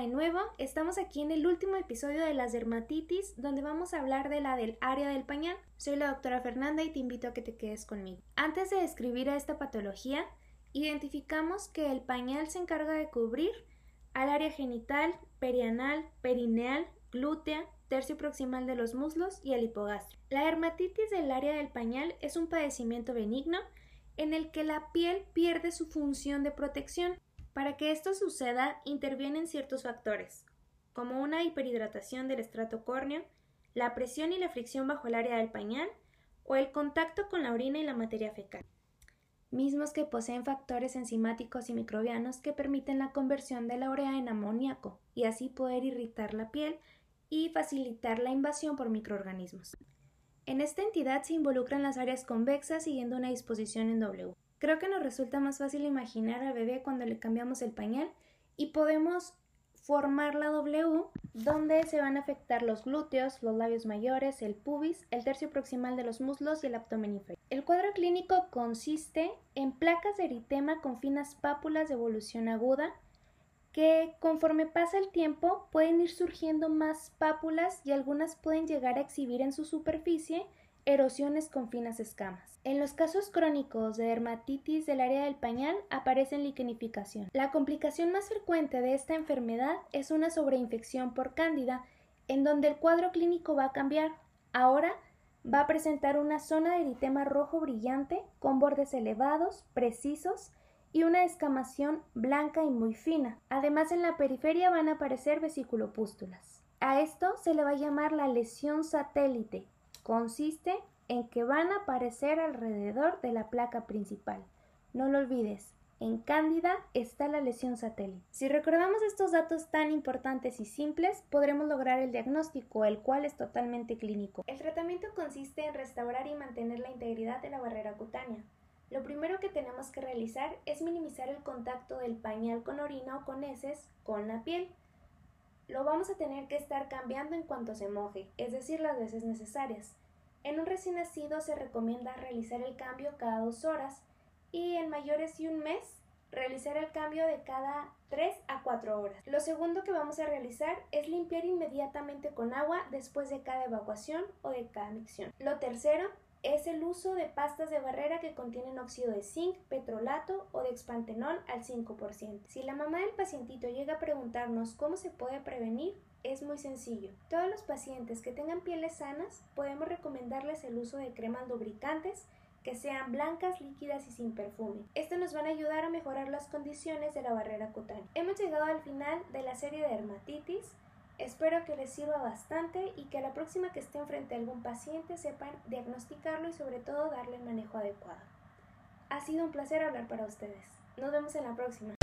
De nuevo, estamos aquí en el último episodio de las dermatitis, donde vamos a hablar de la del área del pañal. Soy la doctora Fernanda y te invito a que te quedes conmigo. Antes de describir a esta patología, identificamos que el pañal se encarga de cubrir al área genital, perianal, perineal, glútea, tercio proximal de los muslos y el hipogastrio. La dermatitis del área del pañal es un padecimiento benigno en el que la piel pierde su función de protección para que esto suceda, intervienen ciertos factores, como una hiperhidratación del estrato córneo, la presión y la fricción bajo el área del pañal o el contacto con la orina y la materia fecal, mismos que poseen factores enzimáticos y microbianos que permiten la conversión de la urea en amoníaco y así poder irritar la piel y facilitar la invasión por microorganismos. En esta entidad se involucran las áreas convexas siguiendo una disposición en W. Creo que nos resulta más fácil imaginar al bebé cuando le cambiamos el pañal y podemos formar la W donde se van a afectar los glúteos, los labios mayores, el pubis, el tercio proximal de los muslos y el abdomen inferior. El cuadro clínico consiste en placas de eritema con finas pápulas de evolución aguda que conforme pasa el tiempo pueden ir surgiendo más pápulas y algunas pueden llegar a exhibir en su superficie erosiones con finas escamas. En los casos crónicos de dermatitis del área del pañal aparece liquenificación. La complicación más frecuente de esta enfermedad es una sobreinfección por cándida, en donde el cuadro clínico va a cambiar. Ahora va a presentar una zona de eritema rojo brillante con bordes elevados, precisos y una escamación blanca y muy fina. Además en la periferia van a aparecer vesiculopústulas. A esto se le va a llamar la lesión satélite Consiste en que van a aparecer alrededor de la placa principal. No lo olvides, en Cándida está la lesión satélite. Si recordamos estos datos tan importantes y simples, podremos lograr el diagnóstico, el cual es totalmente clínico. El tratamiento consiste en restaurar y mantener la integridad de la barrera cutánea. Lo primero que tenemos que realizar es minimizar el contacto del pañal con orina o con heces con la piel lo vamos a tener que estar cambiando en cuanto se moje, es decir, las veces necesarias. En un recién nacido se recomienda realizar el cambio cada dos horas y en mayores y un mes realizar el cambio de cada 3 a 4 horas. Lo segundo que vamos a realizar es limpiar inmediatamente con agua después de cada evacuación o de cada micción. Lo tercero es el uso de pastas de barrera que contienen óxido de zinc, petrolato o de expantenol al 5%. Si la mamá del pacientito llega a preguntarnos cómo se puede prevenir, es muy sencillo. Todos los pacientes que tengan pieles sanas podemos recomendarles el uso de cremas lubricantes que sean blancas, líquidas y sin perfume. Esto nos van a ayudar a mejorar las condiciones de la barrera cutánea. Hemos llegado al final de la serie de dermatitis. Espero que les sirva bastante y que la próxima que estén frente a algún paciente sepan diagnosticarlo y sobre todo darle el manejo adecuado. Ha sido un placer hablar para ustedes. Nos vemos en la próxima.